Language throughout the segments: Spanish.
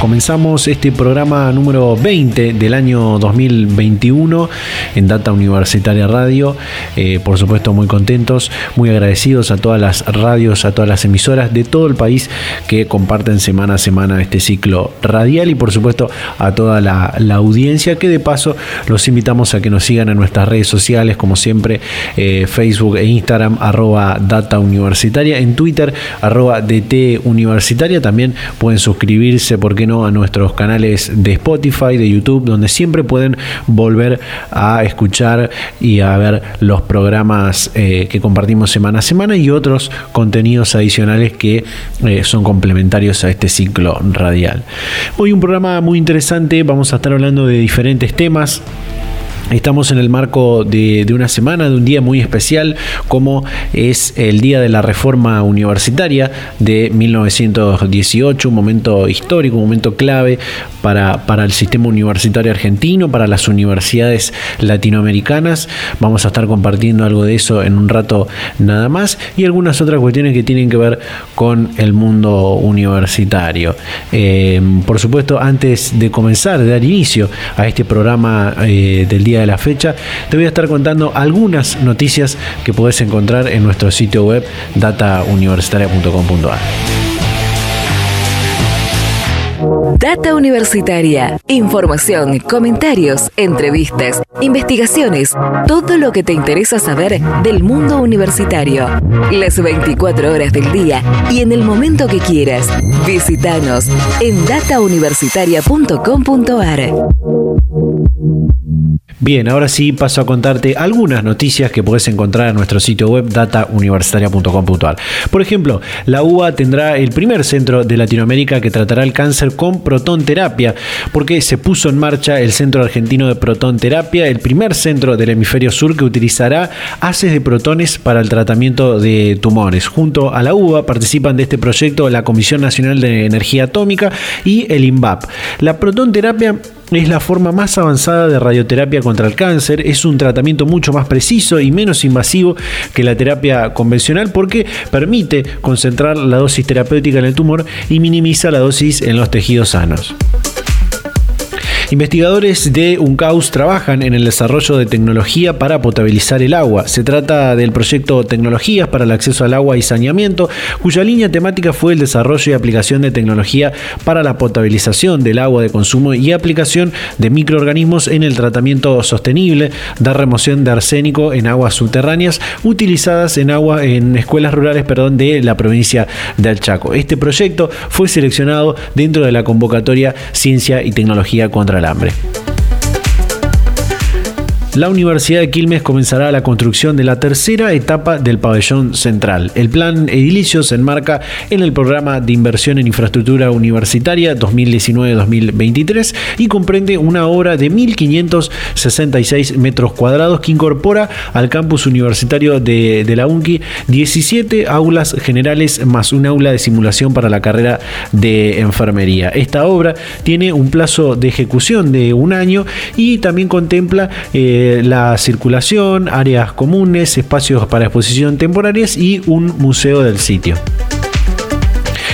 Comenzamos este programa número 20 del año 2021 en Data Universitaria Radio. Eh, por supuesto, muy contentos, muy agradecidos a todas las radios, a todas las emisoras de todo el país que comparten semana a semana este ciclo radial y, por supuesto, a toda la, audiencia que de paso los invitamos a que nos sigan en nuestras redes sociales, como siempre, eh, Facebook e Instagram, arroba Data Universitaria, en Twitter, arroba DT Universitaria. También pueden suscribirse, porque a nuestros canales de Spotify, de YouTube, donde siempre pueden volver a escuchar y a ver los programas eh, que compartimos semana a semana y otros contenidos adicionales que eh, son complementarios a este ciclo radial. Hoy un programa muy interesante, vamos a estar hablando de diferentes temas. Estamos en el marco de, una semana, de un día muy especial, como es el Día de la Reforma Universitaria de 1918, un momento histórico, un momento clave para, para el sistema universitario argentino, para las universidades latinoamericanas. Vamos a estar compartiendo algo de eso en un rato nada más y algunas otras cuestiones que tienen que ver con el mundo universitario. Eh, por supuesto, antes de comenzar, de dar inicio a este programa eh, del Día de la fecha, te voy a estar contando algunas noticias que puedes encontrar en nuestro sitio web datauniversitaria.com.ar. Data Universitaria. Información, comentarios, entrevistas, investigaciones, todo lo que te interesa saber del mundo universitario. Las 24 horas del día y en el momento que quieras. Visítanos en datauniversitaria.com.ar. Bien, ahora sí paso a contarte algunas noticias que puedes encontrar en nuestro sitio web datauniversitaria.com.ar. Por ejemplo, la UBA tendrá el primer centro de Latinoamérica que tratará el cáncer con protonterapia, porque se puso en marcha el Centro Argentino de Protonterapia, el primer centro del hemisferio sur que utilizará haces de protones para el tratamiento de tumores. Junto a la UBA participan de este proyecto la Comisión Nacional de Energía Atómica y el INVAP. La protonterapia es la forma más avanzada de radioterapia contra el cáncer, es un tratamiento mucho más preciso y menos invasivo que la terapia convencional porque permite concentrar la dosis terapéutica en el tumor y minimiza la dosis en los tejidos sanos. Investigadores de UNCAUS trabajan en el desarrollo de tecnología para potabilizar el agua. Se trata del proyecto Tecnologías para el acceso al agua y saneamiento, cuya línea temática fue el desarrollo y aplicación de tecnología para la potabilización del agua de consumo y aplicación de microorganismos en el tratamiento sostenible de remoción de arsénico en aguas subterráneas utilizadas en agua en escuelas rurales perdón, de la provincia del Chaco. Este proyecto fue seleccionado dentro de la convocatoria Ciencia y Tecnología contra el hambre. La Universidad de Quilmes comenzará la construcción de la tercera etapa del pabellón central. El plan edilicio se enmarca en el programa de inversión en infraestructura universitaria 2019-2023 y comprende una obra de 1.566 metros cuadrados que incorpora al campus universitario de, la UNCI 17 aulas generales más un aula de simulación para la carrera de enfermería. Esta obra tiene un plazo de ejecución de un año y también contempla eh, la circulación, áreas comunes, espacios para exposición temporarias y un museo del sitio.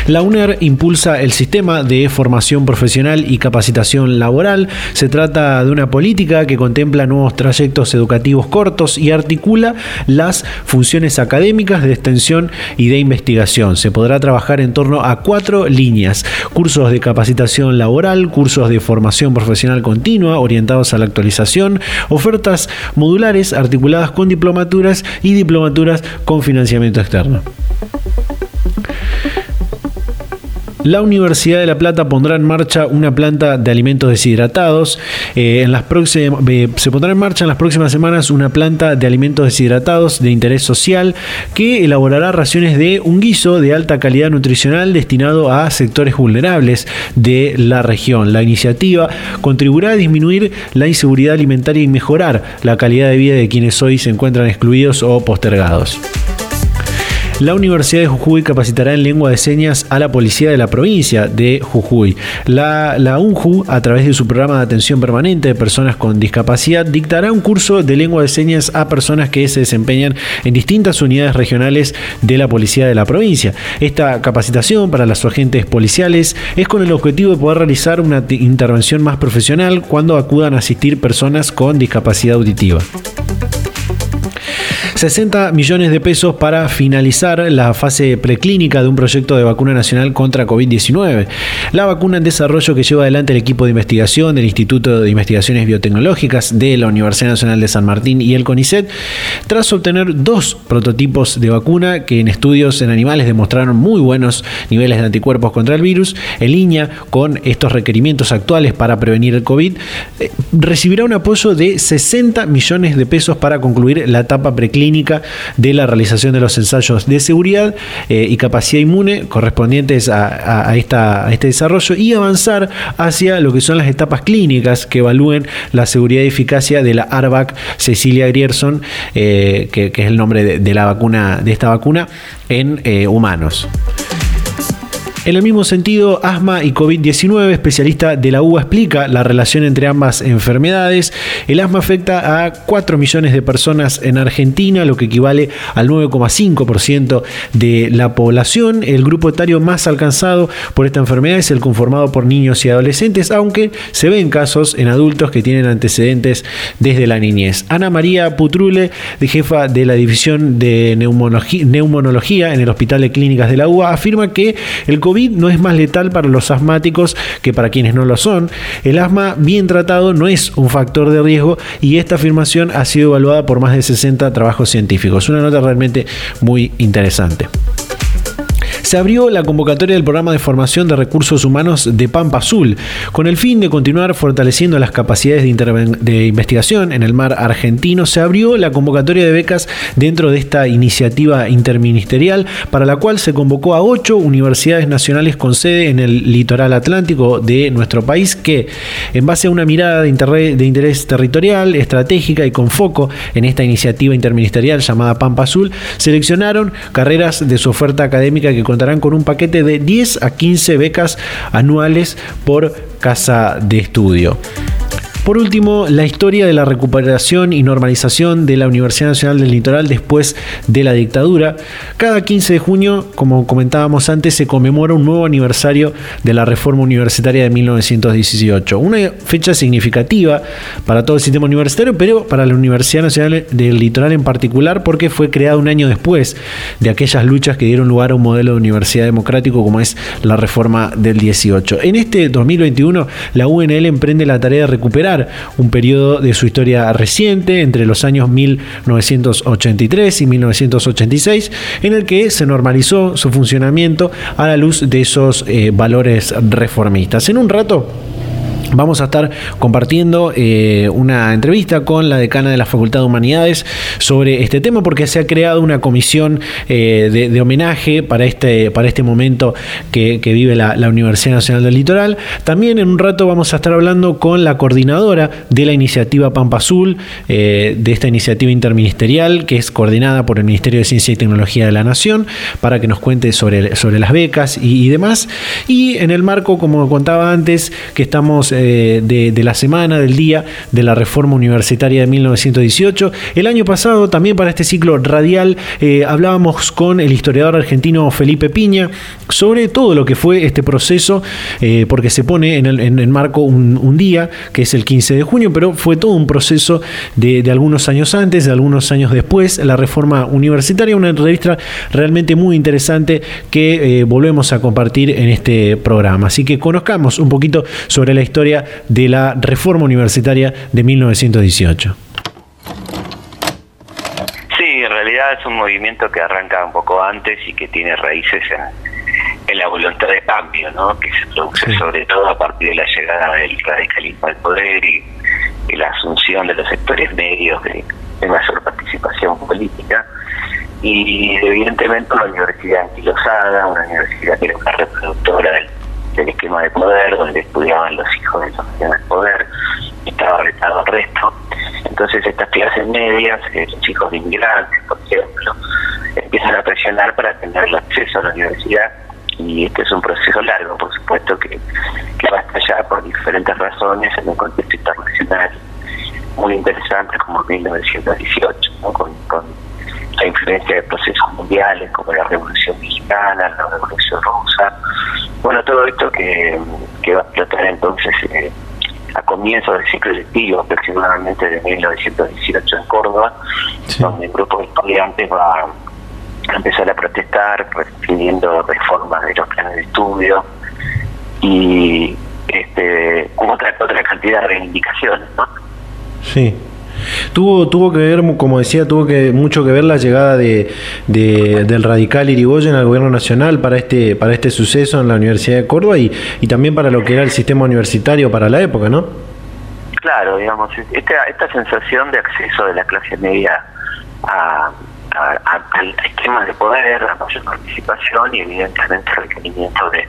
La UNER impulsa el sistema de formación profesional y capacitación laboral. Se trata de una política que contempla nuevos trayectos educativos cortos y articula las funciones académicas de extensión y de investigación. Se podrá trabajar en torno a cuatro líneas. Cursos de capacitación laboral, cursos de formación profesional continua orientados a la actualización, ofertas modulares articuladas con diplomaturas y diplomaturas con financiamiento externo. La Universidad de La Plata pondrá en marcha una planta de alimentos deshidratados. Eh, en las eh, se pondrá en marcha en las próximas semanas una planta de alimentos deshidratados de interés social que elaborará raciones de un guiso de alta calidad nutricional destinado a sectores vulnerables de la región. La iniciativa contribuirá a disminuir la inseguridad alimentaria y mejorar la calidad de vida de quienes hoy se encuentran excluidos o postergados. La Universidad de Jujuy capacitará en lengua de señas a la policía de la provincia de Jujuy. La, UNJU, a través de su programa de atención permanente de personas con discapacidad, dictará un curso de lengua de señas a personas que se desempeñan en distintas unidades regionales de la policía de la provincia. Esta capacitación para los agentes policiales es con el objetivo de poder realizar una intervención más profesional cuando acudan a asistir personas con discapacidad auditiva. 60 millones de pesos para finalizar la fase preclínica de un proyecto de vacuna nacional contra COVID-19. La vacuna en desarrollo que lleva adelante el equipo de investigación del Instituto de Investigaciones Biotecnológicas de la Universidad Nacional de San Martín y el CONICET, tras obtener dos prototipos de vacuna que en estudios en animales demostraron muy buenos niveles de anticuerpos contra el virus, en línea con estos requerimientos actuales para prevenir el COVID, eh, recibirá un apoyo de 60 millones de pesos para concluir la etapa preclínica de la realización de los ensayos de seguridad eh, y capacidad inmune correspondientes a, este desarrollo y avanzar hacia lo que son las etapas clínicas que evalúen la seguridad y eficacia de la ARVAC Cecilia Grierson, eh, que, es el nombre de, la vacuna, de esta vacuna, en eh, humanos. En el mismo sentido, asma y COVID-19, especialista de la UBA explica la relación entre ambas enfermedades. El asma afecta a 4 millones de personas en Argentina, lo que equivale al 9,5% de la población. El grupo etario más alcanzado por esta enfermedad es el conformado por niños y adolescentes, aunque se ven casos en adultos que tienen antecedentes desde la niñez. Ana María Putrule, de jefa de la división de neumonología en el Hospital de Clínicas de la UBA, afirma que el COVID COVID no es más letal para los asmáticos que para quienes no lo son. El asma bien tratado no es un factor de riesgo y esta afirmación ha sido evaluada por más de 60 trabajos científicos. Una nota realmente muy interesante se abrió la convocatoria del programa de formación de recursos humanos de Pampa Azul, con el fin de continuar fortaleciendo las capacidades de, investigación en el mar argentino. Se abrió la convocatoria de becas dentro de esta iniciativa interministerial, para la cual se convocó a ocho universidades nacionales con sede en el litoral atlántico de nuestro país, que, en base a una mirada de, de interés territorial, estratégica y con foco en esta iniciativa interministerial llamada Pampa Azul, seleccionaron carreras de su oferta académica que contarán con un paquete de 10 a 15 becas anuales por casa de estudio. Por último, la historia de la recuperación y normalización de la Universidad Nacional del Litoral después de la dictadura. Cada 15 de junio, como comentábamos antes, se conmemora un nuevo aniversario de la reforma universitaria de 1918. Una fecha significativa para todo el sistema universitario, pero para la Universidad Nacional del Litoral en particular, porque fue creada un año después de aquellas luchas que dieron lugar a un modelo de universidad democrático como es la reforma del 18. En este 2021, la UNL emprende la tarea de recuperar un periodo de su historia reciente, entre los años 1983 y 1986, en el que se normalizó su funcionamiento a la luz de esos eh, valores reformistas. En un rato Vamos a estar compartiendo eh, una entrevista con la decana de la Facultad de Humanidades sobre este tema porque se ha creado una comisión eh, de, homenaje para este, para este momento que, vive la, Universidad Nacional del Litoral. También en un rato vamos a estar hablando con la coordinadora de la iniciativa Pampa Azul, eh, de esta iniciativa interministerial que es coordinada por el Ministerio de Ciencia y Tecnología de la Nación, para que nos cuente sobre, sobre las becas y, y demás. Y en el marco, como contaba antes, que estamos eh, de, la semana, del día de la reforma universitaria de 1918. El año pasado, también para este ciclo radial, eh, hablábamos con el historiador argentino Felipe Piña sobre todo lo que fue este proceso, eh, porque se pone en el, marco un, día, que es el 15 de junio, pero fue todo un proceso de, algunos años antes, de algunos años después, la reforma universitaria, una revista realmente muy interesante que volvemos a compartir en este programa. Así que conozcamos un poquito sobre la historia de la reforma universitaria de 1918. Sí, en realidad es un movimiento que arranca un poco antes y que tiene raíces en, la voluntad de cambio, ¿no? que se produce sobre todo a partir de la llegada del radicalismo al poder y, la asunción de los sectores medios de, de mayor participación política y evidentemente una universidad anquilosada, una universidad que era una reproductora del del esquema de poder, donde estudiaban los hijos de los del poder, estaba retado al resto. Entonces estas clases medias, los hijos de inmigrantes, por ejemplo, empiezan a presionar para tener el acceso a la universidad y este es un proceso largo, por supuesto, que, que va a estallar por diferentes razones en un contexto internacional muy interesante como 1918, ¿no? con, con la influencia de procesos mundiales como la Revolución Mexicana, la Revolución Rusa. Bueno, todo esto que, va a explotar entonces eh, a comienzos del ciclo lectivo, aproximadamente de 1918 en Córdoba, donde un grupo de estudiantes va a empezar a protestar pidiendo reformas de los planes de estudio y este, otra, otra cantidad de reivindicaciones, ¿no? Sí. Tuvo, tuvo que ver, como decía, tuvo que mucho que ver la llegada de, del radical Irigoyen al gobierno nacional para este, para este suceso en la Universidad de Córdoba y, y también para lo que era el sistema universitario para la época, ¿no? Claro, digamos, esta, esta sensación de acceso de la clase media a, al esquema de poder, a mayor participación y evidentemente el requerimiento de,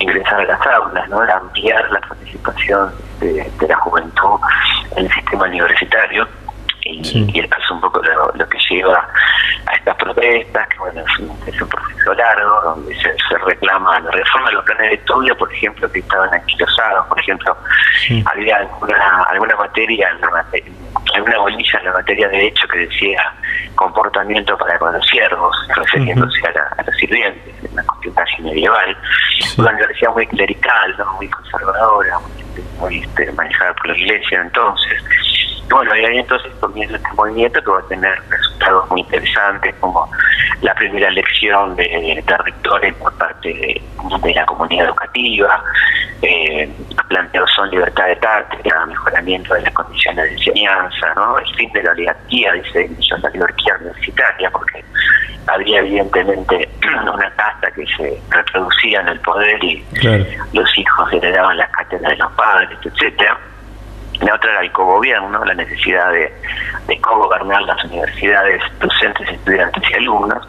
ingresar a las aulas, ¿no? ampliar la participación de, la juventud en el sistema universitario. Y, esto es un poco lo, que lleva a estas protestas, que bueno, es un, proceso largo, donde se, reclama la reforma de los planes de estudio, por ejemplo, que estaban anquilosados, por ejemplo, había alguna, alguna materia, alguna bolilla en la materia de derecho que decía comportamiento para con los siervos, refiriéndose a, los sirvientes, una casi medieval. Una universidad muy clerical, ¿no? muy conservadora, muy, este, manejada por la iglesia entonces. Y bueno, y ahí entonces comienza este movimiento que va a tener resultados muy interesantes, como la primera elección de, rectores por parte de, la comunidad educativa, eh, planteos son libertad de cátedra, mejoramiento de las condiciones de enseñanza, ¿no? el fin de la oligarquía, dice la oligarquía universitaria, porque había evidentemente una casta que se reproducía en el poder y los hijos heredaban las cátedras de los padres, etcétera la otra era el cogobierno, la necesidad de, de cogobernar las universidades, docentes, estudiantes y alumnos,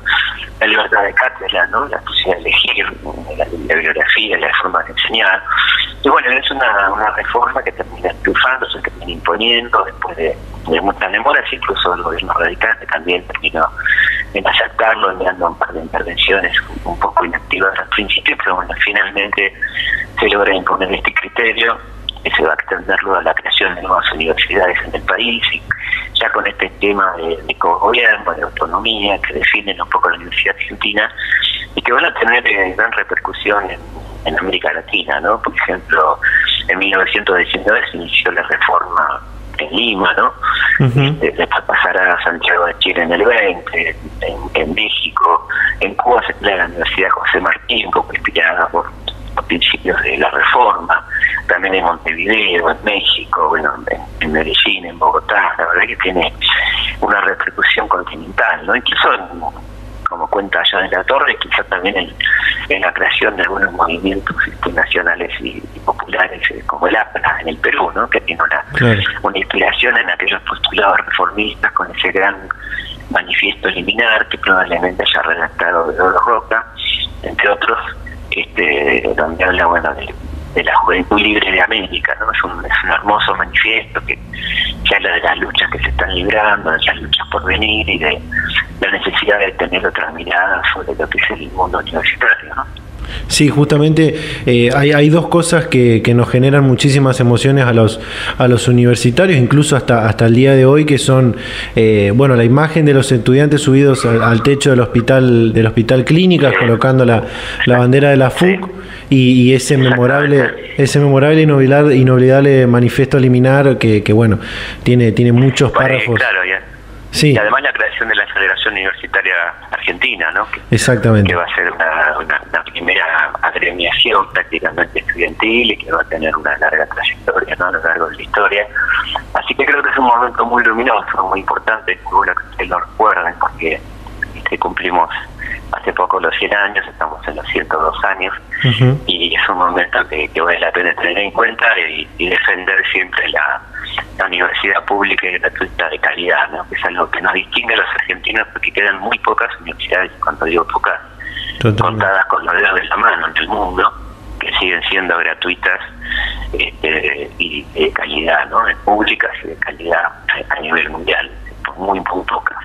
la libertad de cátedra, ¿no? la posibilidad de elegir la, bibliografía, la forma de enseñar. Y bueno, es una, una reforma que termina triunfando, se termina imponiendo después de, de muchas demoras, incluso el gobierno radical también terminó en aceptarlo, enviando un par de intervenciones un poco inactivas al principio, pero bueno, finalmente se logra imponer este criterio que se va a extender luego a la creación de nuevas universidades en el país y ya con este tema de, de gobierno, de autonomía que definen un poco la Universidad Argentina y que van a tener eh, gran repercusión en, América Latina, ¿no? Por ejemplo, en 1919 se inició la reforma en Lima, ¿no? Este, después pasará a Santiago de Chile en el 20, en, México, en Cuba se crea la Universidad José Martín, poco inspirada por, por principios de la reforma también en Montevideo, en México, bueno, en, Medellín, en Bogotá, la verdad que tiene una repercusión continental, ¿no? Incluso, como cuenta allá de la Torre, quizá también en, la creación de algunos movimientos este, nacionales y, populares, eh, como el APRA en el Perú, ¿no? Que tiene una, una inspiración en aquellos postulados reformistas con ese gran manifiesto liminar que probablemente haya redactado de Oro Roca, entre otros, este, donde habla, bueno, de de la juventud libre de América, ¿no? Es un, es un hermoso manifiesto que, habla de las luchas que se están librando, de las luchas por venir y de la necesidad de tener otra mirada sobre lo que es el mundo universitario, ¿no? Sí, justamente eh, hay, hay, dos cosas que, que, nos generan muchísimas emociones a los, a los universitarios, incluso hasta, hasta el día de hoy, que son, eh, bueno, la imagen de los estudiantes subidos al, al, techo del hospital, del hospital Clínicas, colocando la, la bandera de la FUC. Y, y, ese memorable, ese memorable inolvidable, inolvidable manifiesto liminar que, que bueno, tiene, tiene muchos párrafos. Claro, ya. Sí. Y además la creación de la Federación Universitaria Argentina, ¿no? Que, Exactamente. Que va a ser una, una, una, primera agremiación prácticamente estudiantil y que va a tener una larga trayectoria ¿no? a lo largo de la historia. Así que creo que es un momento muy luminoso, muy importante, bueno que ustedes lo recuerden porque este, cumplimos hace poco los 100 años, estamos en los 102 años uh -huh. y es un momento que, que, vale la pena tener en cuenta y, y defender siempre la, la, universidad pública y gratuita de calidad, ¿no? que es algo que nos distingue a los argentinos porque quedan muy pocas universidades, cuando digo pocas, Totalmente. contadas con los dedos de la mano en el mundo, que siguen siendo gratuitas este, y de calidad, ¿no? públicas y de calidad a nivel mundial, muy, muy pocas.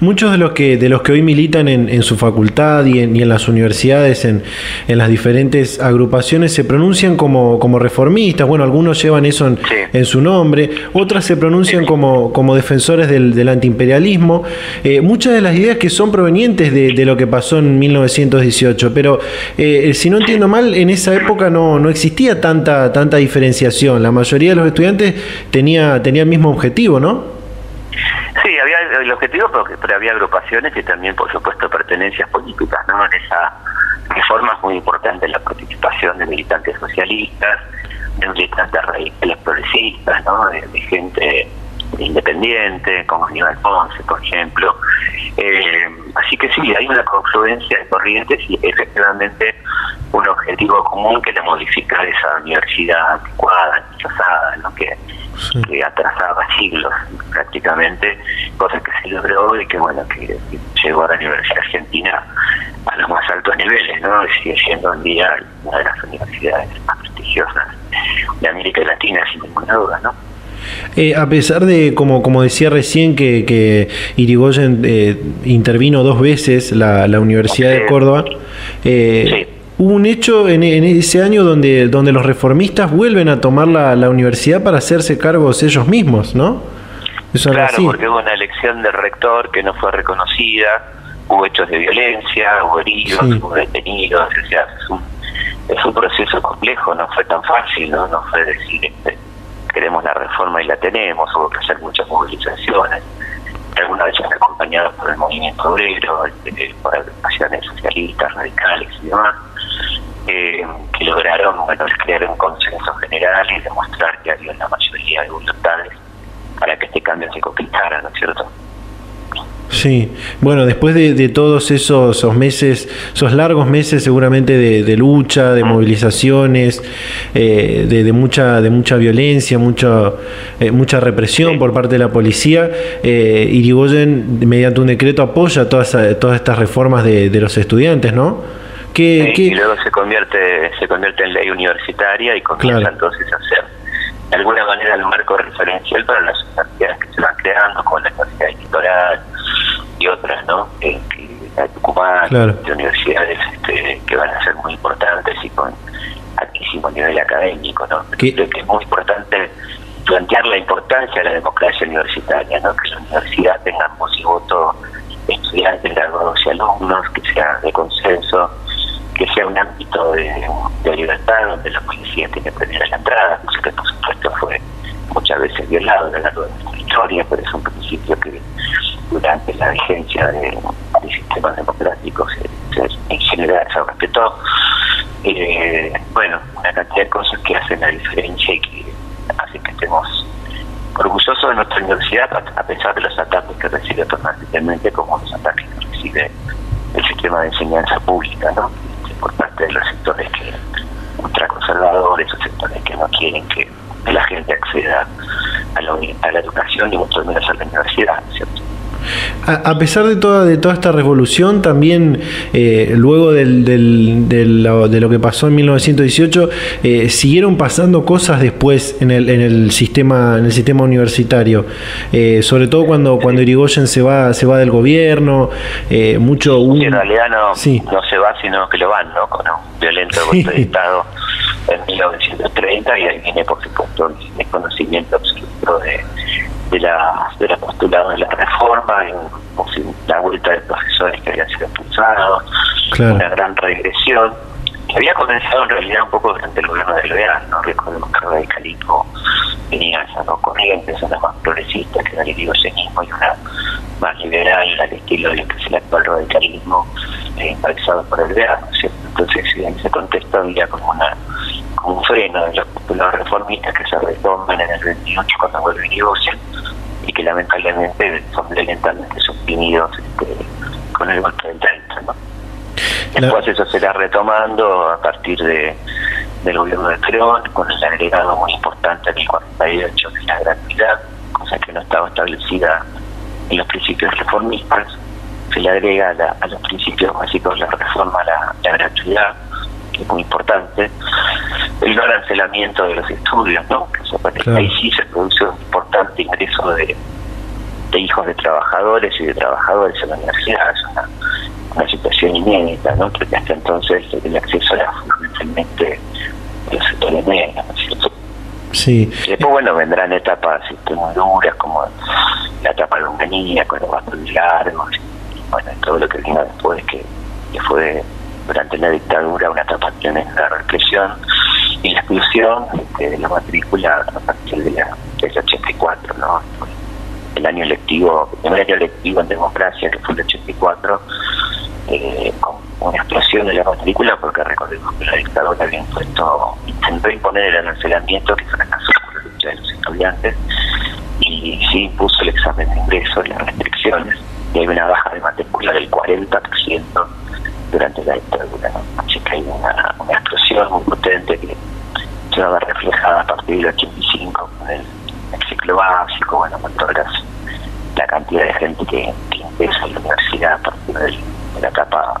Muchos de los que de los que hoy militan en, en su facultad y en, y en las universidades, en, en, las diferentes agrupaciones, se pronuncian como, como reformistas. Bueno, algunos llevan eso en, sí. en su nombre, otras se pronuncian como, como defensores del, del antiimperialismo. Eh, muchas de las ideas que son provenientes de, de, lo que pasó en 1918, pero eh, si no entiendo mal, en esa época no, no existía tanta, tanta diferenciación. La mayoría de los estudiantes tenía, tenía el mismo objetivo, ¿no? Sí, había el objetivo, pero, había agrupaciones y también, por supuesto, pertenencias políticas, ¿no? En esa reforma es muy importante la participación de militantes socialistas, de militantes radicales progresistas, ¿no? De, de, gente independiente, como Aníbal Ponce, por ejemplo. Eh, así que sí, hay una confluencia de corrientes y efectivamente un objetivo común que era modificar esa universidad anticuada, rechazada, ¿no? Que, sí. que atrasaba siglos prácticamente, cosa que se logró y que bueno, que, que llegó a la Universidad Argentina a los más altos niveles, ¿no? Y sigue siendo un día una de las universidades más prestigiosas de América Latina, sin ninguna duda, ¿no? Eh, a pesar de, como, como decía recién, que, que Irigoyen eh, intervino dos veces la, la Universidad sí. de Córdoba, eh, sí hubo un hecho en, en, ese año donde, donde los reformistas vuelven a tomar la, la universidad para hacerse cargos ellos mismos, ¿no? Eso claro, así. porque hubo una elección del rector que no fue reconocida, hubo hechos de violencia, hubo heridos, sí. hubo detenidos, o sea, es un, es un proceso complejo, no fue tan fácil, ¿no? No fue decir, este, queremos la reforma y la tenemos, hubo que hacer muchas movilizaciones, algunas veces acompañadas por el movimiento obrero, este, por agrupaciones socialistas, radicales y demás eh, que lograron bueno, crear un consenso general y demostrar que había una mayoría de voluntades para que este cambio se conquistara, ¿no es cierto? Sí, bueno, después de, de todos esos, esos, meses, esos largos meses seguramente de, de lucha, de movilizaciones, eh, de, de, mucha, de mucha violencia, mucha, eh, mucha represión por parte de la policía, eh, Irigoyen mediante un decreto apoya todas, todas estas reformas de, de los estudiantes, ¿no? Que, sí, que... Y luego se convierte, se convierte en ley universitaria y comienza claro. entonces a ser de alguna manera el marco referencial para las universidades que se van creando, como la Universidad Litoral y otras, ¿no? Eh, que, la Tucumán, claro. de universidades este, que van a ser muy importantes y con altísimo nivel académico, ¿no? Creo que es muy importante plantear la importancia de la democracia universitaria, ¿no? Que la universidad tenga voz y voto estudiantes, graduados y alumnos, que sea de consenso, que sea un ámbito de, libertad donde la policía tiene primera la entrada, cosa que por supuesto fue muchas veces violado a lo largo de nuestra historia, pero es un principio que durante la vigencia de, de sistemas democráticos se, se, en general se respetó. Eh, bueno, una cantidad de cosas que hacen la diferencia y que hacen que estemos orgullosos de nuestra universidad a pesar de los ataques que recibe permanentemente como los ataques que recibe el sistema de enseñanza pública, ¿no? por parte de los sectores que ultraconservadores o sectores que no quieren que, la gente acceda a la, a la educación y mucho menos a la universidad, ¿cierto? A, pesar de toda, de toda esta revolución, también eh, luego del, de lo que pasó en 1918, eh, siguieron pasando cosas después en el, en el sistema en el sistema universitario, eh, sobre todo cuando cuando Irigoyen se va se va del gobierno, mucho en realidad no, no se va, sino que lo van, ¿no? Con un violento golpe de Estado en 1930 y ahí viene por supuesto el desconocimiento absoluto de de la, de la postulado de la reforma, en, la vuelta de profesores que habían sido expulsados, una gran regresión, que había comenzado en realidad un poco durante el gobierno de Leal, ¿no? Recordemos que el radicalismo venía esa ¿no? corrientes, una más progresista que era el irigoyenismo y una más liberal al estilo de lo que es el actual radicalismo eh, encabezado por el Leal, Entonces en ese contexto había como una como un freno de los reformistas que se retoman en el 28 cuando vuelve Irigoyen y que lamentablemente son violentamente suprimidos este, con el golpe del 30. ¿no? Después eso se irá retomando a partir de del gobierno de Perón, con el agregado muy importante en el 48 de la gratuidad, cosa que no estaba establecida en los principios reformistas. Se le agrega a, los principios básicos de la reforma la, la gratuidad, que es muy importante, el no arancelamiento de los estudios, ¿no? Que ahí sí se produce un importante ingreso de, de hijos de trabajadores y de trabajadores en la universidad, es una, una situación inédita, ¿no? Porque hasta entonces el acceso era fundamentalmente de los sectores medios, ¿no es cierto? Sí. Después, bueno, vendrán etapas este, muy duras, como la etapa de Unganía, con los bastante largos, bueno, todo lo que vino después, que, fue durante la dictadura una etapa de la represión y la exclusión de la matrícula a partir de del 84, ¿no? El año electivo, el primer año electivo en democracia, que fue el 84, eh, con una explosión de la matrícula, porque recordemos que la dictadura había impuesto, intentó imponer el arancelamiento que fracasó por la lucha de los estudiantes, y sí impuso el examen de ingreso y las restricciones, y hay una baja de matrícula del 40% durante la dictadura. Así que hay una, una explosión muy potente que se va a ver reflejada a partir del 85 con el, ciclo básico, bueno, con la cantidad de gente que, que ingresa a la universidad a partir de la etapa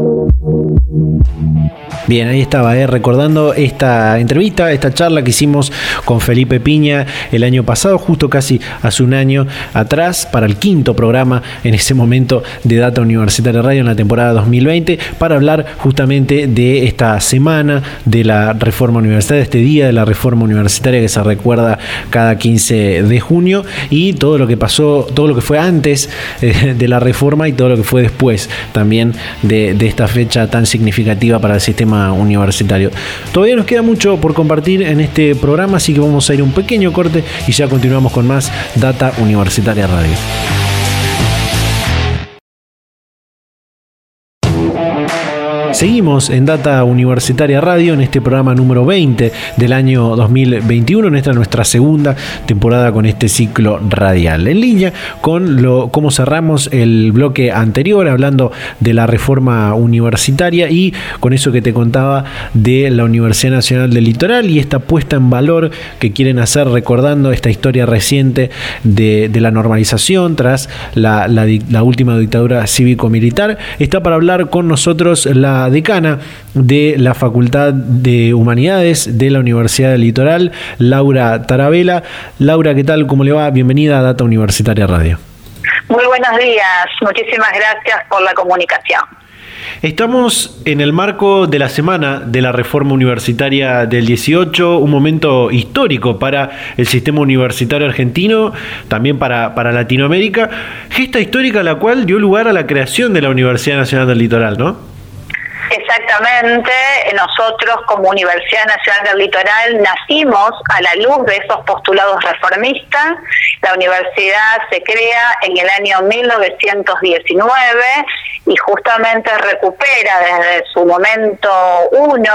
Bien, ahí estaba, eh, recordando esta entrevista, esta charla que hicimos con Felipe Piña el año pasado, justo casi hace un año atrás, para el quinto programa en ese momento de Data Universitaria Radio en la temporada 2020, para hablar justamente de esta semana de la reforma universitaria, este día de la reforma universitaria que se recuerda cada 15 de junio y todo lo que pasó, todo lo que fue antes eh, de la reforma y todo lo que fue después también de, de esta fecha tan significativa para el sistema universitario. Todavía nos queda mucho por compartir en este programa, así que vamos a ir un pequeño corte y ya continuamos con más Data Universitaria Radio. Seguimos en Data Universitaria Radio en este programa número 20 del año 2021, en esta nuestra segunda temporada con este ciclo radial. En línea con lo, cómo cerramos el bloque anterior hablando de la reforma universitaria y con eso que te contaba de la Universidad Nacional del Litoral y esta puesta en valor que quieren hacer recordando esta historia reciente de, la normalización tras la, última dictadura cívico-militar. Está para hablar con nosotros la decana de la Facultad de Humanidades de la Universidad del Litoral, Laura Tarabela. Laura, ¿qué tal? ¿Cómo le va? Bienvenida a Data Universitaria Radio. Muy buenos días, muchísimas gracias por la comunicación. Estamos en el marco de la semana de la reforma universitaria del 18, un momento histórico para el sistema universitario argentino, también para, para Latinoamérica, gesta histórica la cual dio lugar a la creación de la Universidad Nacional del Litoral, ¿no? Exactamente Exactamente, nosotros como Universidad Nacional del Litoral nacimos a la luz de esos postulados reformistas. La universidad se crea en el año 1919 y justamente recupera desde su momento uno,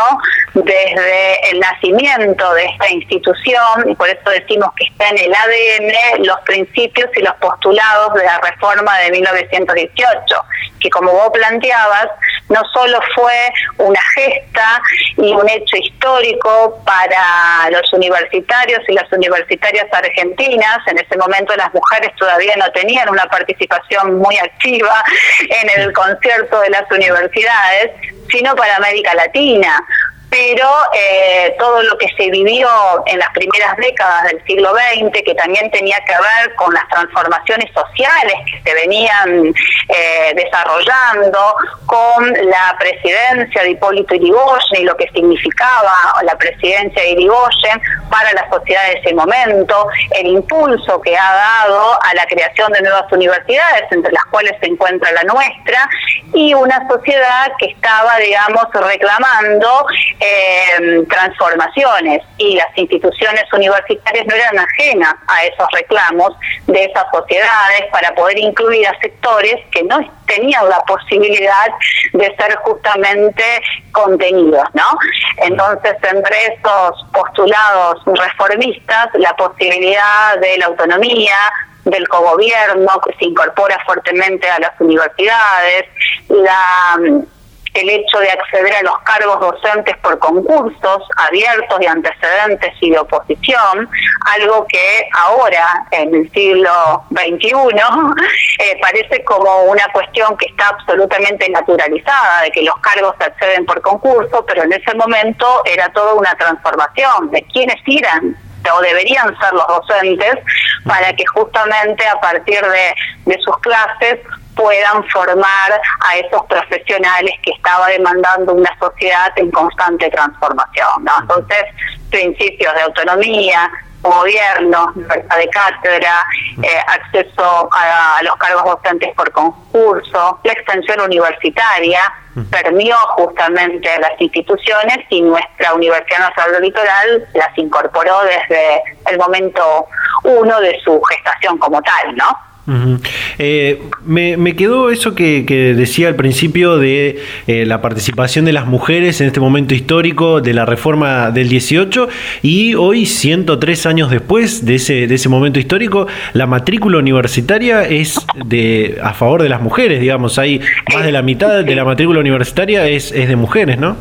desde el nacimiento de esta institución, y por eso decimos que está en el ADN, los principios y los postulados de la reforma de 1918, que como vos planteabas, no solo fue una gesta y un hecho histórico para los universitarios y las universitarias argentinas, en ese momento las mujeres todavía no tenían una participación muy activa en el concierto de las universidades, sino para América Latina, pero eh, todo lo que se vivió en las primeras décadas del siglo XX, que también tenía que ver con las transformaciones sociales que se venían eh, desarrollando, con la presidencia de Hipólito Yrigoyen y lo que significaba la presidencia de Yrigoyen para la sociedad de ese momento, el impulso que ha dado a la creación de nuevas universidades, entre las cuales se encuentra la nuestra, y una sociedad que estaba, digamos, reclamando eh, transformaciones y las instituciones universitarias no eran ajenas a esos reclamos de esas sociedades para poder incluir a sectores que no tenían la posibilidad de ser justamente contenidos, ¿no? Entonces, entre esos postulados reformistas, la posibilidad de la autonomía, del cogobierno que se incorpora fuertemente a las universidades, la el hecho de acceder a los cargos docentes por concursos abiertos de antecedentes y de oposición, algo que ahora, en el siglo XXI, eh, parece como una cuestión que está absolutamente naturalizada, de que los cargos se acceden por concurso, pero en ese momento era toda una transformación de quiénes eran o deberían ser los docentes para que justamente a partir de, de sus clases puedan formar a esos profesionales que estaba demandando una sociedad en constante transformación. ¿no? Entonces, principios de autonomía, gobierno, libertad de cátedra, eh, acceso a, los cargos docentes por concurso, la extensión universitaria, permió justamente a las instituciones y nuestra Universidad Nacional del Litoral las incorporó desde el momento uno de su gestación como tal, ¿no? Eh, me, quedó eso que, decía al principio de eh, la participación de las mujeres en este momento histórico de la reforma del 18 y hoy, 103 años después de ese, de ese momento histórico, la matrícula universitaria es de a favor de las mujeres, digamos, hay más de la mitad de la matrícula universitaria es, es de mujeres, ¿no?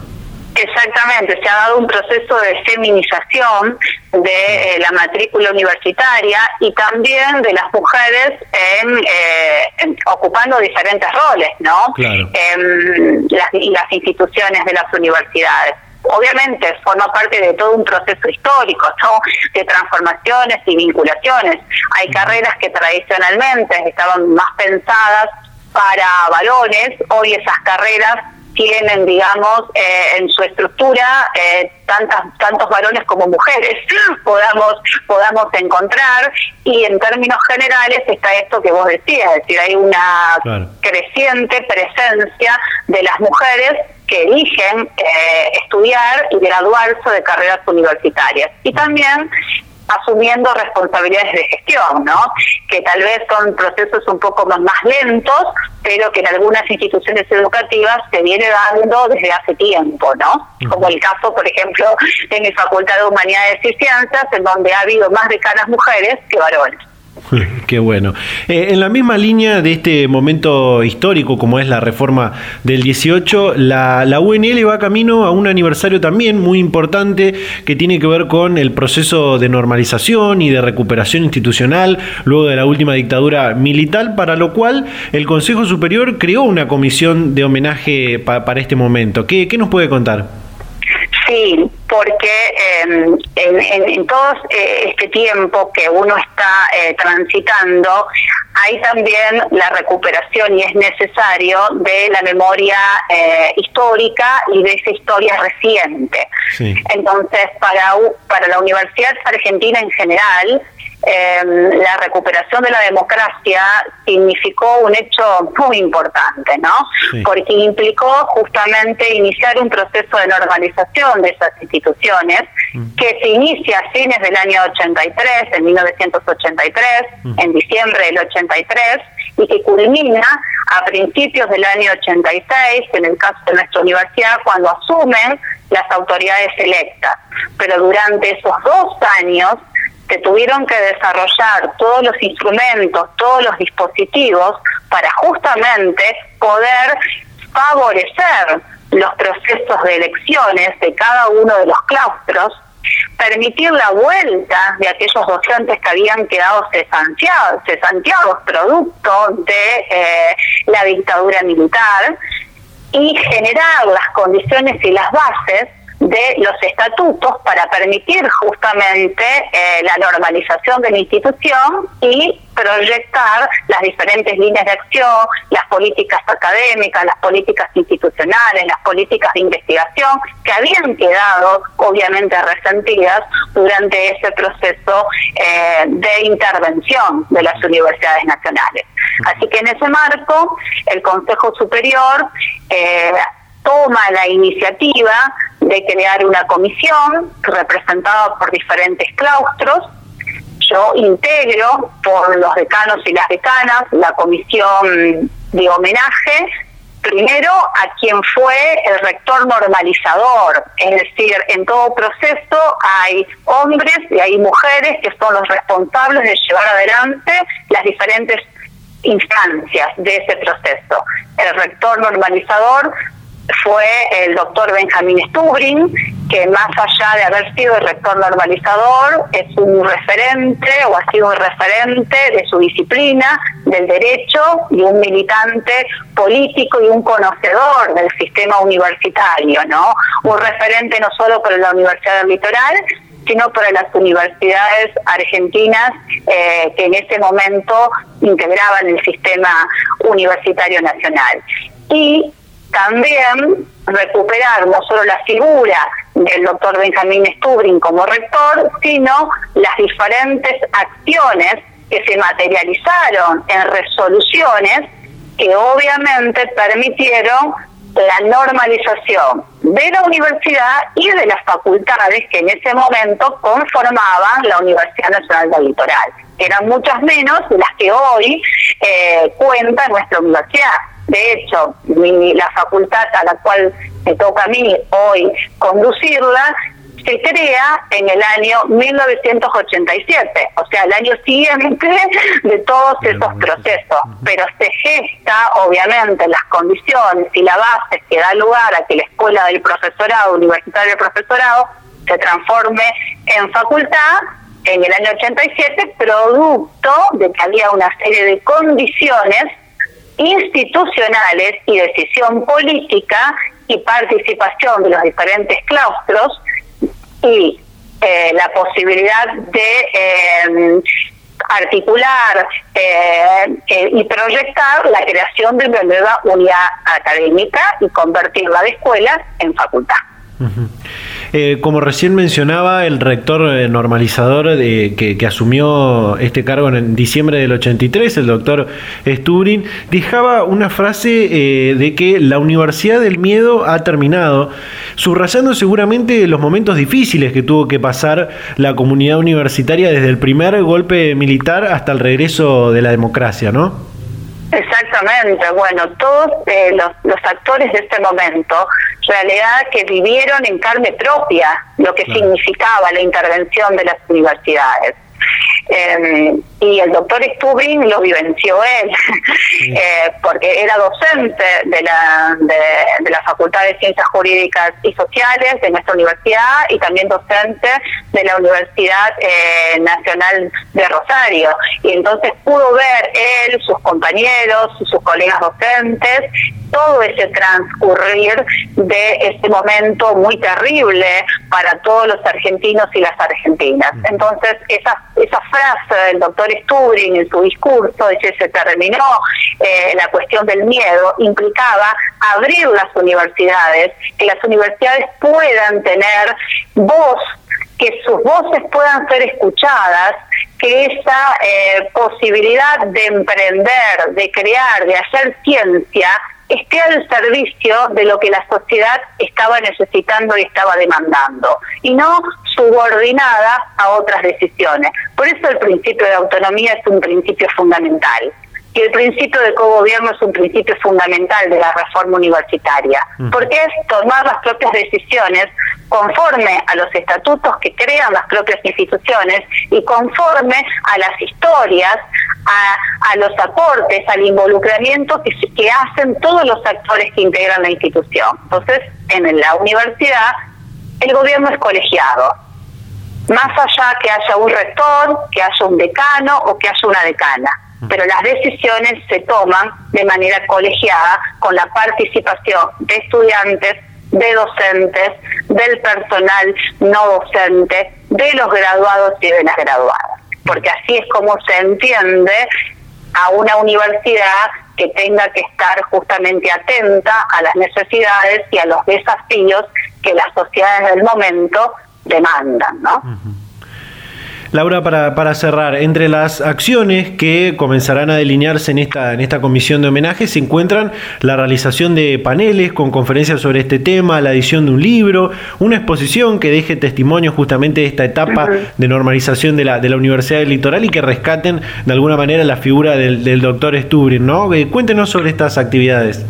Se ha dado un proceso de feminización de eh, la matrícula universitaria y también de las mujeres en, eh, ocupando diferentes roles, ¿no? En las, las instituciones de las universidades obviamente forma parte de todo un proceso histórico, ¿no? de transformaciones y vinculaciones. Hay carreras que tradicionalmente estaban más pensadas para varones, hoy esas carreras tienen, digamos, eh, en su estructura eh, tantas, tantos varones como mujeres podamos, podamos encontrar. Y en términos generales está esto que vos decías, es decir, hay una creciente presencia de las mujeres que eligen eh, estudiar y graduarse de carreras universitarias. Y también asumiendo responsabilidades de gestión, ¿no? Que tal vez son procesos un poco más, lentos, pero que en algunas instituciones educativas se viene dando desde hace tiempo, ¿no? Como el caso, por ejemplo, de mi Facultad de Humanidades y Ciencias, en donde ha habido más decanas mujeres que varones. Qué bueno. Eh, en la misma línea de este momento histórico, como es la reforma del 18, la, UNL va camino a un aniversario también muy importante que tiene que ver con el proceso de normalización y de recuperación institucional luego de la última dictadura militar, para lo cual el Consejo Superior creó una comisión de homenaje para este momento. ¿Qué, ¿Qué nos puede contar? Sí, porque em, en, todo eh, este tiempo que uno está eh, transitando, hay también la recuperación y es necesario de la memoria eh, histórica y de esa historia reciente. Entonces, para, para la Universidad Argentina en general, em, la recuperación de la democracia significó un hecho muy importante, ¿no? Porque implicó justamente iniciar un proceso de normalización de esas instituciones mm. que se inicia a fines del año 83, en 1983, mm. en diciembre del 83, y que culmina a principios del año 86, en el caso de nuestra universidad, cuando asumen las autoridades electas. Pero durante esos dos años se tuvieron que desarrollar todos los instrumentos, todos los dispositivos para justamente poder favorecer los procesos de elecciones de cada uno de los claustros permitir la vuelta de aquellos docentes que habían quedado cesanteados, cesanteados producto de eh, la dictadura militar y generar las condiciones y las bases de los estatutos para permitir justamente eh, la normalización de la institución y proyectar las diferentes líneas de acción, las políticas académicas, las políticas institucionales, las políticas de investigación que habían quedado obviamente resentidas durante ese proceso eh, de intervención de las universidades nacionales. Así que en ese marco, el Consejo Superior eh, toma la iniciativa de crear una comisión representada por diferentes claustros. Yo integro por los decanos y las decanas la comisión de homenaje, primero a quien fue el rector normalizador, es decir, en todo proceso hay hombres y hay mujeres que son los responsables de llevar adelante las diferentes instancias de ese proceso. El rector normalizador fue el doctor Benjamín Stubrin, que más allá de haber sido el rector normalizador, es un referente o ha sido un referente de su disciplina, del derecho y un militante político y un conocedor del sistema universitario, ¿no? Un referente no solo para la Universidad del Litoral, sino para las universidades argentinas eh, que en ese momento integraban el sistema universitario nacional. Y también recuperar no solo la figura del doctor Benjamín Stubrin como rector, sino las diferentes acciones que se materializaron en resoluciones que obviamente permitieron la normalización de la universidad y de las facultades que en ese momento conformaban la Universidad Nacional del Litoral. Eran muchas menos las que hoy eh, cuenta nuestra universidad. De hecho, la facultad a la cual me toca a mí hoy conducirla se crea en el año 1987, o sea, el año siguiente de todos esos procesos, pero se gesta, obviamente, las condiciones y la base que da lugar a que la escuela del profesorado, universitario del profesorado, se transforme en facultad en el año 87, producto de que había una serie de condiciones institucionales y decisión política y participación de los diferentes claustros y eh, la posibilidad de eh, articular eh, y proyectar la creación de una nueva unidad académica y convertirla de escuela en facultad. Eh, como recién mencionaba, el rector eh, normalizador de, que, asumió este cargo en diciembre del 83, el doctor Stubrin, dejaba una frase eh, de que la Universidad del Miedo ha terminado, subrayando seguramente los momentos difíciles que tuvo que pasar la comunidad universitaria desde el primer golpe militar hasta el regreso de la democracia, ¿no? Exactamente, bueno, todos eh, los, los, actores de este momento, realidad que vivieron en carne propia lo que significaba la intervención de las universidades. Eh, y el doctor Stubing lo vivenció él, eh, porque era docente de la, de, la Facultad de Ciencias Jurídicas y Sociales de nuestra universidad y también docente de la Universidad eh, Nacional de Rosario. Y entonces pudo ver él, sus compañeros, sus colegas docentes, todo ese transcurrir de este momento muy terrible para todos los argentinos y las argentinas. Entonces, esa, esa frase del doctor Stubring en su discurso, de que se terminó eh, la cuestión del miedo, implicaba abrir las universidades, que las universidades puedan tener voz que sus voces puedan ser escuchadas, que esa eh, posibilidad de emprender, de crear, de hacer ciencia, esté al servicio de lo que la sociedad estaba necesitando y estaba demandando, y no subordinada a otras decisiones. Por eso el principio de autonomía es un principio fundamental. Y el principio de cogobierno es un principio fundamental de la reforma universitaria, porque es tomar las propias decisiones conforme a los estatutos que crean las propias instituciones y conforme a las historias, a, los aportes, al involucramiento que, que hacen todos los actores que integran la institución. Entonces, en la universidad, el gobierno es colegiado. Más allá que haya un rector, que haya un decano o que haya una decana pero las decisiones se toman de manera colegiada con la participación de estudiantes, de docentes, del personal no docente, de los graduados y de las graduadas, porque así es como se entiende a una universidad que tenga que estar justamente atenta a las necesidades y a los desafíos que las sociedades del momento demandan, ¿no? Laura, para, para, cerrar, entre las acciones que comenzarán a delinearse en esta, en esta comisión de homenaje se encuentran la realización de paneles con conferencias sobre este tema, la edición de un libro, una exposición que deje testimonio justamente de esta etapa de normalización de la, de la Universidad del Litoral y que rescaten de alguna manera la figura del, del doctor Stubrin, ¿no? Eh, cuéntenos sobre estas actividades.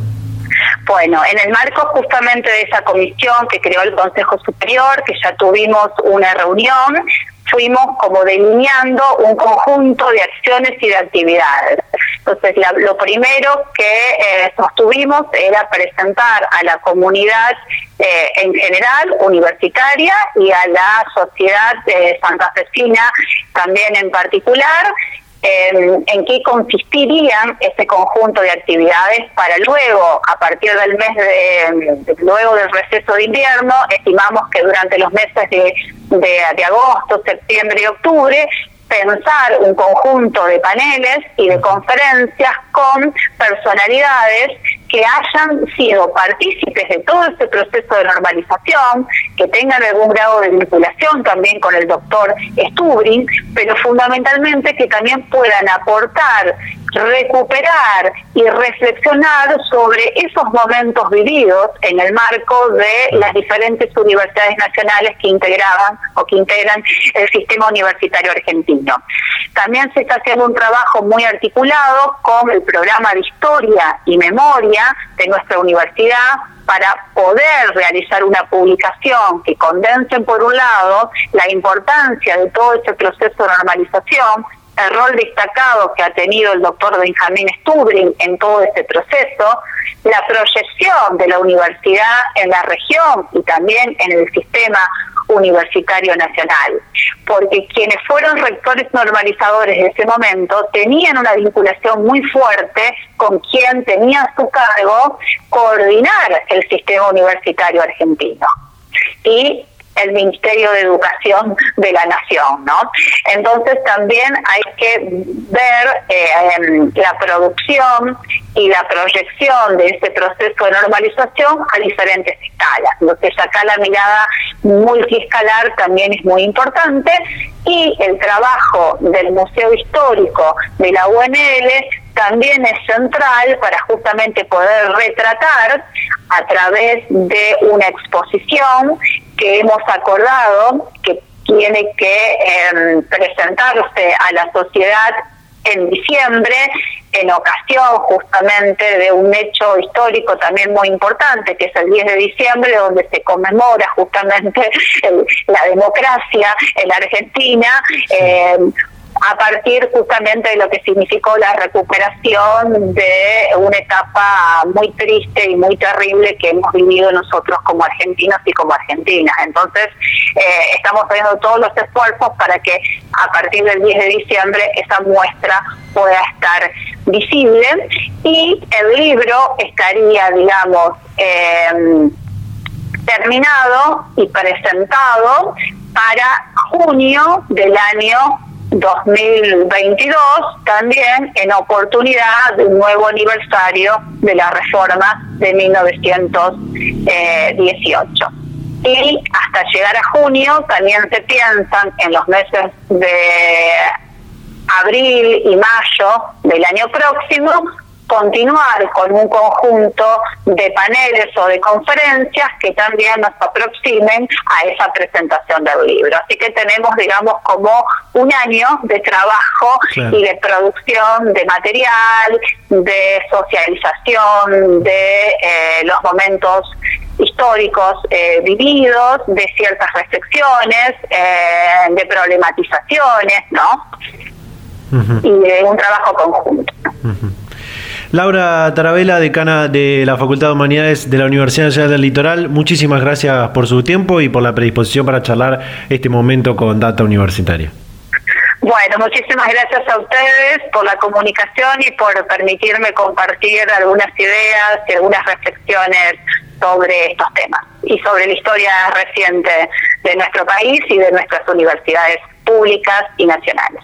Bueno, en el marco justamente de esa comisión que creó el Consejo Superior, que ya tuvimos una reunión, fuimos como delineando un conjunto de acciones y de actividades. Entonces, lo primero que eh, sostuvimos era presentar a la comunidad eh, en general, universitaria, y a la sociedad eh, santafesina también en particular, en qué consistirían ese conjunto de actividades para luego, a partir del mes de, luego del receso de invierno, estimamos que durante los meses de, de agosto, septiembre y octubre pensar un conjunto de paneles y de conferencias con personalidades que hayan sido partícipes de todo este proceso de normalización, que tengan algún grado de vinculación también con el doctor Stubrin, pero fundamentalmente que también puedan aportar recuperar y reflexionar sobre esos momentos vividos en el marco de las diferentes universidades nacionales que integraban o que integran el sistema universitario argentino. También se está haciendo un trabajo muy articulado con el programa de historia y memoria de nuestra universidad para poder realizar una publicación que condense por un lado la importancia de todo ese proceso de normalización el rol destacado que ha tenido el doctor Benjamín Stubring en todo este proceso, la proyección de la universidad en la región y también en el sistema universitario nacional, porque quienes fueron rectores normalizadores de ese momento tenían una vinculación muy fuerte con quien tenía a su cargo coordinar el sistema universitario argentino. Y el Ministerio de Educación de la Nación, ¿no? Entonces también hay que ver eh, em, la producción y la proyección de ese proceso de normalización a diferentes escalas. Entonces acá la mirada multiescalar también es muy importante y el trabajo del Museo Histórico de la UNL también es central para justamente poder retratar a través de una exposición que hemos acordado que tiene que em, presentarse a la sociedad en diciembre, en ocasión justamente de un hecho histórico también muy importante, que es el 10 de diciembre, donde se conmemora justamente la democracia en la Argentina. Eh, a partir justamente de lo que significó la recuperación de una etapa muy triste y muy terrible que hemos vivido nosotros como argentinos y como argentinas. Entonces, eh, estamos haciendo todos los esfuerzos para que a partir del 10 de diciembre esa muestra pueda estar visible y el libro estaría, digamos, em, terminado y presentado para junio del año 2022 también en oportunidad de un nuevo aniversario de la reforma de 1918. Y hasta llegar a junio también se piensan en los meses de abril y mayo del año próximo continuar con un conjunto de paneles o de conferencias que también nos aproximen a esa presentación del libro. Así que tenemos, digamos, como un año de trabajo y de producción de material, de socialización de eh, los momentos históricos eh, vividos, de ciertas reflexiones, eh, de problematizaciones, ¿no? Y de un trabajo conjunto. Laura Tarabela, decana de la Facultad de Humanidades de la Universidad Nacional del Litoral, muchísimas gracias por su tiempo y por la predisposición para charlar este momento con Data Universitaria. Bueno, muchísimas gracias a ustedes por la comunicación y por permitirme compartir algunas ideas y algunas reflexiones sobre estos temas y sobre la historia reciente de nuestro país y de nuestras universidades públicas y nacionales.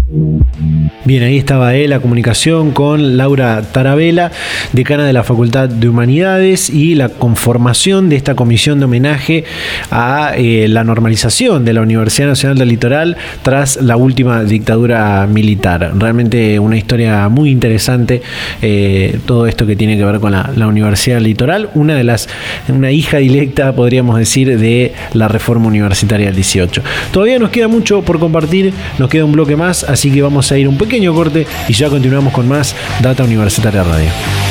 Bien, ahí estaba él, la comunicación con Laura Tarabela, decana de la Facultad de Humanidades, y la conformación de esta comisión de homenaje a eh, la normalización de la Universidad Nacional del Litoral tras la última dictadura militar. Realmente una historia muy interesante, eh, todo esto que tiene que ver con la, Universidad Litoral, una de las, una hija directa, podríamos decir, de la reforma universitaria del 18. Todavía nos queda mucho por compartir, nos queda un bloque más, que vamos a ir un pequeño corte y ya continuamos con más Data Universitaria Radio.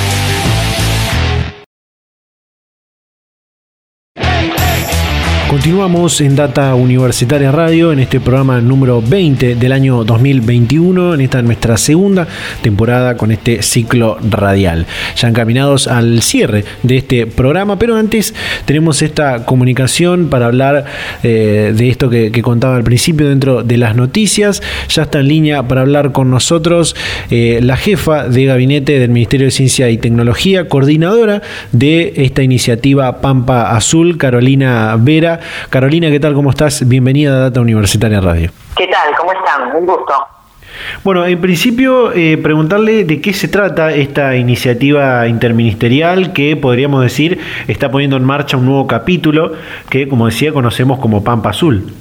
Continuamos en Data Universitaria Radio en este programa número 20 del año 2021, en esta nuestra segunda temporada con este ciclo radial. Ya encaminados al cierre de este programa, pero antes tenemos esta comunicación para hablar eh, de esto que, contaba al principio dentro de las noticias. Ya está en línea para hablar con nosotros eh, la jefa de gabinete del Ministerio de Ciencia y Tecnología, coordinadora de esta iniciativa Pampa Azul, Carolina Vera. Carolina, ¿qué tal? ¿Cómo estás? Bienvenida a Data Universitaria Radio. ¿Qué tal? ¿Cómo están? Un gusto. Bueno, en principio, eh, preguntarle de qué se trata esta iniciativa interministerial que podríamos decir está poniendo en marcha un nuevo capítulo que, como decía, conocemos como Pampa Azul.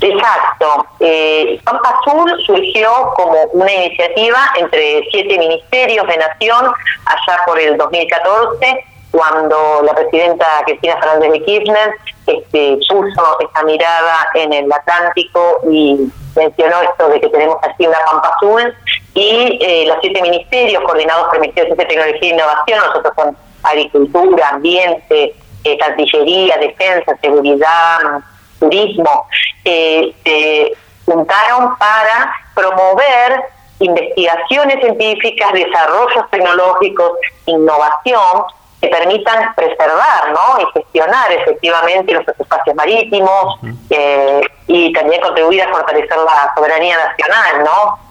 Exacto. Eh, Pampa Azul surgió como una iniciativa entre siete ministerios de nación allá por el 2014 cuando la presidenta Cristina Fernández de Kirchner este, puso esta mirada en el Atlántico y mencionó esto de que tenemos aquí una pampa azul y eh, los siete ministerios coordinados por el Ministerio de Tecnología e Innovación, nosotros son agricultura, ambiente, eh, defensa, seguridad, turismo, eh, se juntaron para promover investigaciones científicas, desarrollos tecnológicos, innovación que permitan preservar ¿no? y gestionar efectivamente los espacios marítimos eh, y también contribuir a fortalecer la soberanía nacional, ¿no?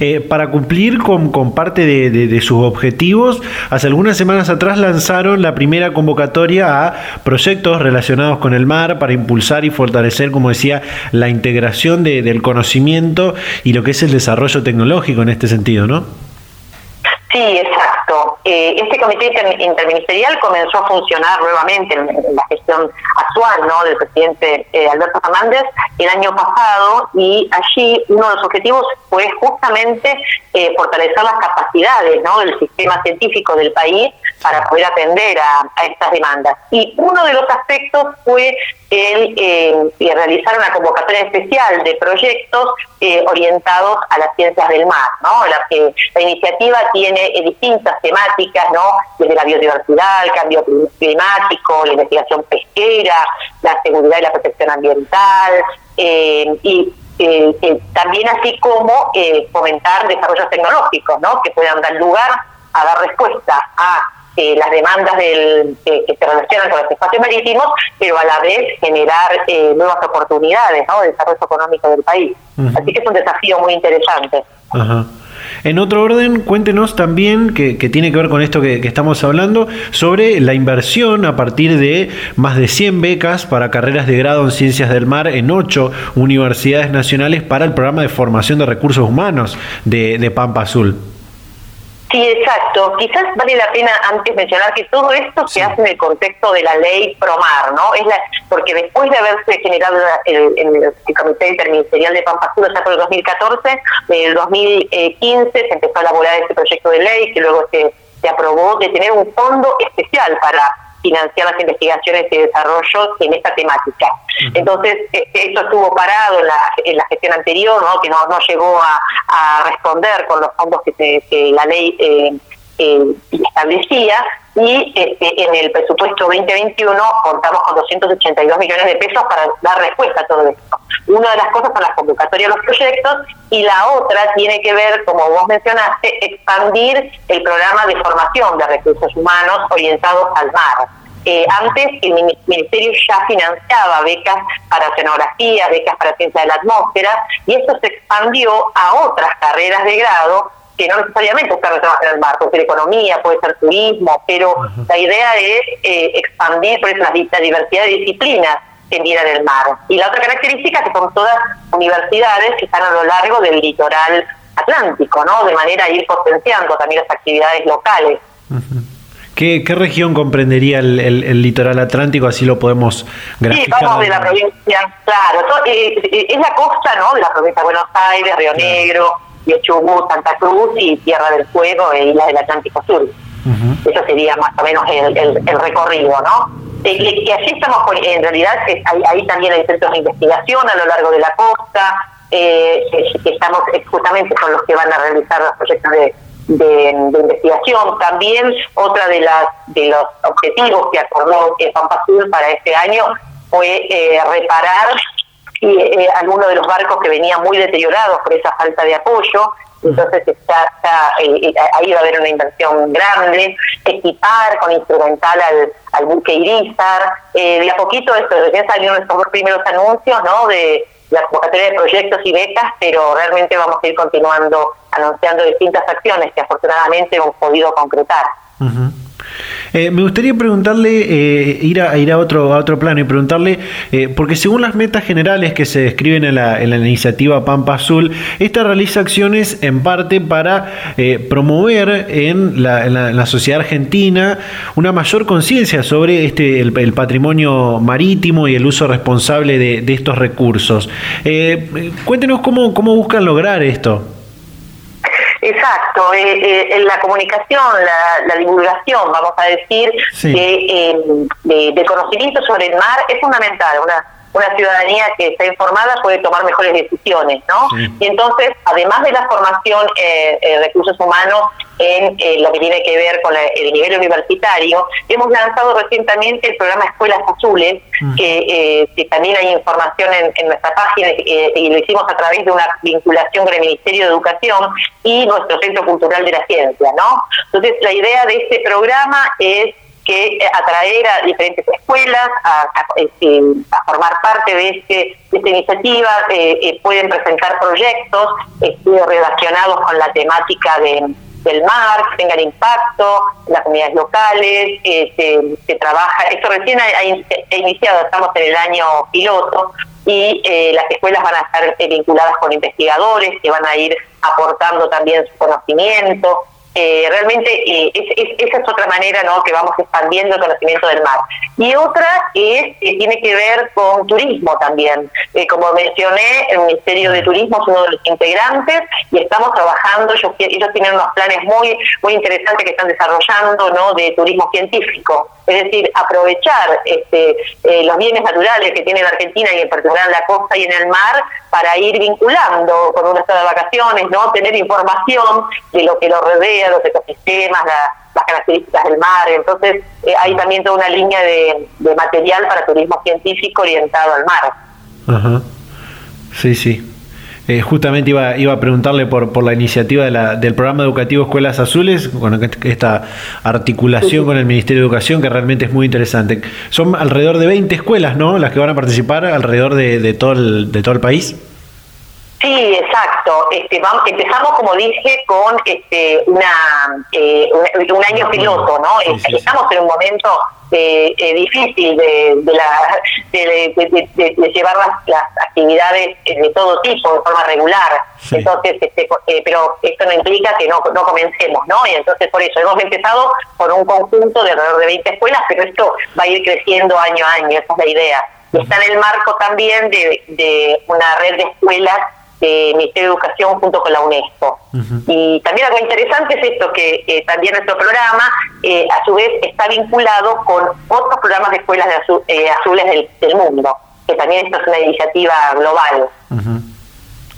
Eh, para cumplir con, con parte de, sus objetivos, hace algunas semanas atrás lanzaron la primera convocatoria a proyectos relacionados con el mar para impulsar y fortalecer, como decía, la integración del conocimiento y lo que es el desarrollo tecnológico en este sentido, ¿no? Sí, exacto. Eh, este comité interministerial comenzó a funcionar nuevamente en, la gestión actual ¿no? del presidente eh, Alberto Fernández el año pasado y allí uno de los objetivos fue justamente eh, fortalecer las capacidades ¿no? del sistema científico del país para poder atender a, estas demandas. Y uno de los aspectos fue el realizar una convocatoria especial de proyectos orientados a las ciencias del mar. ¿no? La, la iniciativa tiene eh, distintas temáticas, ¿no? Desde la biodiversidad, el cambio climático, la investigación pesquera, la seguridad y la protección ambiental, eh, y eh, también así como fomentar desarrollos tecnológicos, ¿no? Que puedan dar lugar a dar respuesta a eh, las demandas del, que se relacionan con los espacios marítimos, pero a la vez generar eh, nuevas oportunidades ¿no? de desarrollo económico del país. Así que es un desafío muy interesante. En otro orden, cuéntenos también, que, tiene que ver con esto que, estamos hablando, sobre la inversión a partir de más de 100 becas para carreras de grado en ciencias del mar en ocho universidades nacionales para el programa de formación de recursos humanos de Pampa Azul. Sí, exacto. Quizás vale la pena antes mencionar que todo esto se hace en el contexto de la ley Promar, ¿no? Es la, porque después de haberse generado el, el, Comité Interministerial de Pampa Sur ya por el 2014, en el 2015 se empezó a elaborar este proyecto de ley que luego se, se aprobó de tener un fondo especial para financiar las investigaciones y desarrollo en esta temática. Entonces, eh, esto estuvo parado en la, en la gestión anterior, ¿no? que no, no llegó a, responder con los fondos que, la ley eh, eh, establecía, y este, en el presupuesto 2021 contamos con 282 millones de pesos para dar respuesta a todo esto. Una de las cosas son las convocatorias de los proyectos y la otra tiene que ver, como vos mencionaste, expandir el programa de formación de recursos humanos orientados al mar. Eh, antes el ministerio ya financiaba becas para oceanografía, becas para ciencia de la atmósfera, y esto se expandió a otras carreras de grado que no necesariamente está relacionado en el mar, puede ser economía, puede ser turismo, pero la idea es eh, expandir por eso la, diversidad de disciplinas que miran el mar. Y la otra característica es que son todas universidades que están a lo largo del litoral atlántico, ¿no? De manera a ir potenciando también las actividades locales. ¿Qué, región comprendería el, litoral atlántico? Así lo podemos graficar. Sí, vamos de la provincia, claro, eh, eh, es la costa, ¿no? De la provincia de Buenos Aires, Río Negro, de Chubut, Santa Cruz y Tierra del Fuego e Islas del Atlántico Sur. Eso sería más o menos el, recorrido, ¿no? Eh, que así estamos, en realidad ahí, también hay centros de investigación a lo largo de la costa, eh, que estamos justamente con los que van a realizar los proyectos de, de, investigación. También otra de las de los objetivos que acordó Pampa Sur para este año fue eh, reparar y eh, algunos de los barcos que venían muy deteriorados por esa falta de apoyo. Entonces está, eh, eh, ahí va a haber una inversión grande, equipar con instrumental al, al buque Irizar. Eh, de a poquito, esto, recién salieron estos primeros anuncios ¿no? de la convocatoria de proyectos y becas, pero realmente vamos a ir continuando anunciando distintas acciones que afortunadamente hemos podido concretar. Eh, me gustaría preguntarle, eh, ir, a, ir a, otro, a otro plano y preguntarle, eh, porque según las metas generales que se describen en la, iniciativa Pampa Azul, esta realiza acciones en parte para promover en la, sociedad argentina una mayor conciencia sobre este el, patrimonio marítimo y el uso responsable de, estos recursos. cuéntenos cómo, cómo buscan lograr esto. Exacto, eh, eh, la comunicación, la, divulgación, vamos a decir, de, eh, de, conocimiento sobre el mar es fundamental. Una, una ciudadanía que está informada puede tomar mejores decisiones, ¿no? Y entonces, además de la formación eh, eh recursos humanos en eh, lo que tiene que ver con el nivel universitario, hemos lanzado recientemente el programa Escuelas Azules, mm. eh, que, también hay información en, nuestra página y lo hicimos a través de una vinculación con el Ministerio de Educación y nuestro Centro Cultural de la Ciencia, ¿no? Entonces, la idea de este programa es que eh, atraer a diferentes escuelas a, este, formar parte de, este, esta iniciativa. Eh, eh, pueden presentar proyectos estudios relacionados con la temática del mar, que tengan impacto las comunidades locales, se, trabaja, esto recién ha, iniciado, estamos en el año piloto, y las escuelas van a estar vinculadas con investigadores que van a ir aportando también su conocimiento, eh, realmente esa es otra manera ¿no? que vamos expandiendo el conocimiento del mar. Y otra es que tiene que ver con turismo también. Eh, como mencioné, el Ministerio de Turismo es uno de los integrantes y estamos trabajando, ellos, ellos tienen unos planes muy, muy interesantes que están desarrollando ¿no? de turismo científico es decir, aprovechar este, eh, los bienes naturales que tiene la Argentina y en particular en la costa y en el mar para ir vinculando con una estado de vacaciones, ¿no? Tener información de lo que lo rodea, los ecosistemas, las características del mar. Entonces, eh, hay también toda una línea de, material para turismo científico orientado al mar. Ajá. Sí, sí. Eh, justamente iba, iba a preguntarle por, por la iniciativa del programa educativo Escuelas Azules, con esta articulación con el Ministerio de Educación, que realmente es muy interesante. Son alrededor de 20 escuelas, ¿no? Las que van a participar alrededor de, todo, el, de todo el país. Sí, exacto. Este, vamos, empezamos, como dije, con este, una, eh, un, año piloto, ¿no? Estamos en un momento eh, eh, difícil de, de, la, de, llevar las, actividades de todo tipo, de forma regular. Entonces, este, pero esto no implica que no, no comencemos, ¿no? Y entonces, por eso, hemos empezado con un conjunto de alrededor de 20 escuelas, pero esto va a ir creciendo año a año, esa es la idea. Está en el marco también de, de una red de escuelas de Ministerio de Educación junto con la UNESCO. Y también algo interesante es esto, que también nuestro programa eh, a su vez está vinculado con otros programas de escuelas de eh, azules del, mundo, que también esto es una iniciativa global.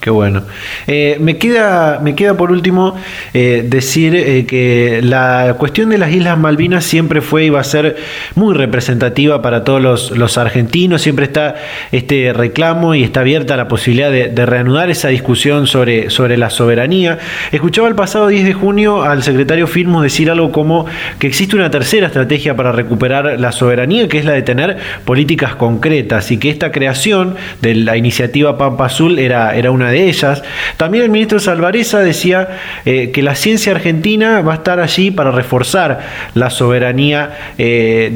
Qué bueno. Eh, me, queda, me queda por último eh, decir eh, que la cuestión de las Islas Malvinas siempre fue y va a ser muy representativa para todos los, argentinos. Siempre está este reclamo y está abierta la posibilidad de, reanudar esa discusión sobre, sobre la soberanía. Escuchaba el pasado 10 de junio al secretario Firmus decir algo como que existe una tercera estrategia para recuperar la soberanía, que es la de tener políticas concretas y que esta creación de la iniciativa Pampa Azul era, era una de ellas. También el ministro Salvareza decía eh, que la ciencia argentina va a estar allí para reforzar la soberanía eh,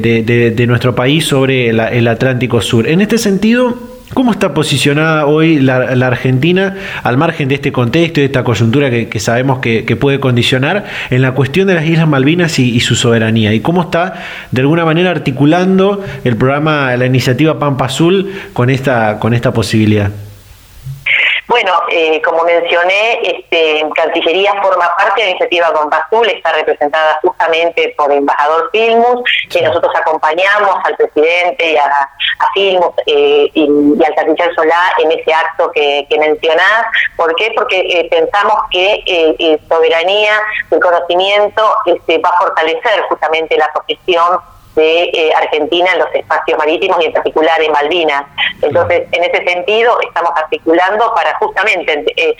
de, nuestro país sobre el Atlántico Sur. En este sentido, ¿Cómo está posicionada hoy la, Argentina al margen de este contexto y de esta coyuntura que, sabemos que, puede condicionar en la cuestión de las Islas Malvinas y, su soberanía? ¿Y cómo está de alguna manera articulando el programa, la iniciativa Pampa Azul con esta, con esta posibilidad? Bueno, eh, como mencioné, este, Cancillería forma parte de la iniciativa Azul, está representada justamente por el embajador Filmus, que nosotros acompañamos al presidente y a, Filmus eh, y, al canciller Solá en ese acto que, que mencionás. ¿Por qué? Porque eh, pensamos que soberanía, el conocimiento este, va a fortalecer justamente la posición de eh, Argentina en los espacios marítimos y en particular en Malvinas. Entonces, en ese sentido, estamos articulando para justamente eh,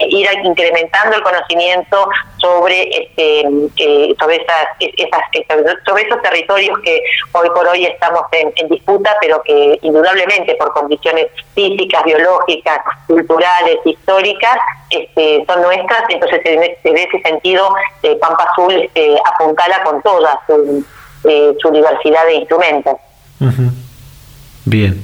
ir incrementando el conocimiento sobre este eh, sobre esas, sobre esos territorios que hoy por hoy estamos en, disputa pero que indudablemente por condiciones físicas biológicas culturales históricas este, son nuestras entonces en, ese sentido Pampa Azul este, apuntala con todas eh, su diversidad de instrumentos. Bien.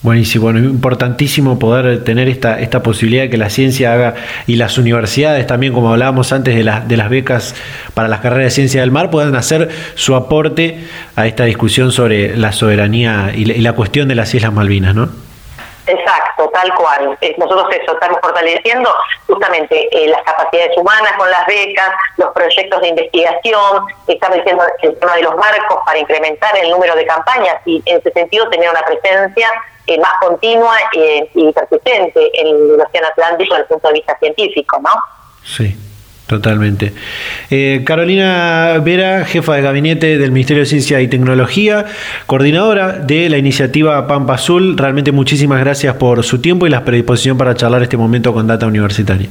Buenísimo, bueno, importantísimo poder tener esta, esta posibilidad de que la ciencia haga y las universidades también, como hablábamos antes de, de las becas para las carreras de ciencia del mar, puedan hacer su aporte a esta discusión sobre la soberanía y la cuestión de las Islas Malvinas, ¿no? Exacto, tal cual. Eh, nosotros eso, estamos fortaleciendo justamente eh, las capacidades humanas con las becas, los proyectos de investigación, estamos diciendo el tema de los marcos para incrementar el número de campañas y en ese sentido tener una presencia eh, más continua y persistente en el Océano Atlántico desde el punto de vista científico, ¿no? Sí. Totalmente. Eh, Carolina Vera, jefa de gabinete del Ministerio de Ciencia y Tecnología, coordinadora de la iniciativa Pampa Azul, realmente muchísimas gracias por su tiempo y la predisposición para charlar este momento con Data Universitaria.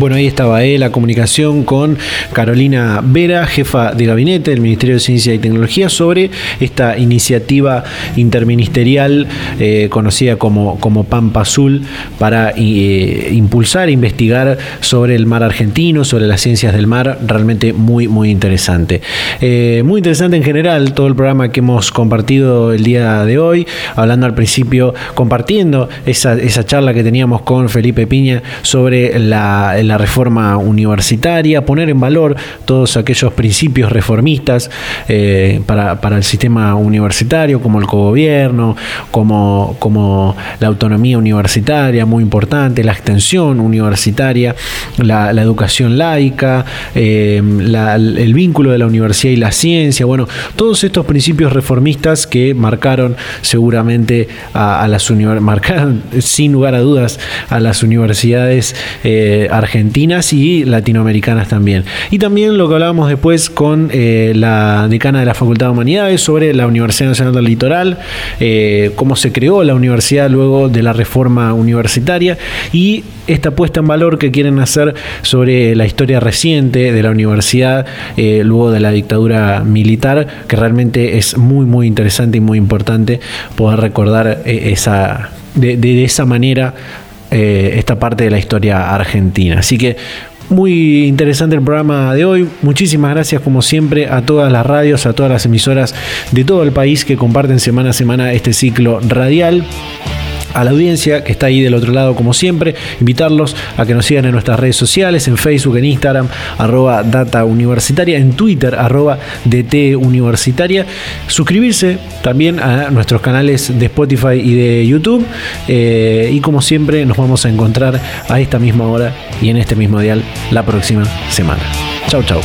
Bueno, ahí estaba eh, la comunicación con Carolina Vera, jefa de gabinete del Ministerio de Ciencia y Tecnología, sobre esta iniciativa interministerial eh, conocida como, como Pampa Azul para eh, impulsar e investigar sobre el mar argentino, sobre las ciencias del mar, realmente muy, muy interesante. muy interesante en general todo el programa que hemos compartido el día de hoy, hablando al principio, compartiendo esa, esa charla que teníamos con Felipe Piña sobre la la reforma universitaria, poner en valor todos aquellos principios reformistas eh, para, para, el sistema universitario, como el cogobierno, como, como la autonomía universitaria, muy importante, la extensión universitaria, la, educación laica, eh, el vínculo de la universidad y la ciencia, bueno, todos estos principios reformistas que marcaron seguramente a, las marcaron sin lugar a dudas a las universidades eh, argentinas y latinoamericanas también. Y también lo que hablábamos después con eh, la decana de la Facultad de Humanidades sobre la Universidad Nacional del Litoral, eh, cómo se creó la universidad luego de la reforma universitaria y esta puesta en valor que quieren hacer sobre la historia reciente de la universidad luego de la dictadura militar, que realmente es muy, muy interesante y muy importante poder recordar esa, de, esa manera esta parte de la historia argentina. Así que muy interesante el programa de hoy. Muchísimas gracias como siempre a todas las radios, a todas las emisoras de todo el país que comparten semana a semana este ciclo radial a la audiencia que está ahí del otro lado como siempre, invitarlos a que nos sigan en nuestras redes sociales, en Facebook, en Instagram, arroba data en Twitter, arroba DT suscribirse también a nuestros canales de Spotify y de YouTube eh, y como siempre nos vamos a encontrar a esta misma hora y en este mismo dial la próxima semana. Chau, chau.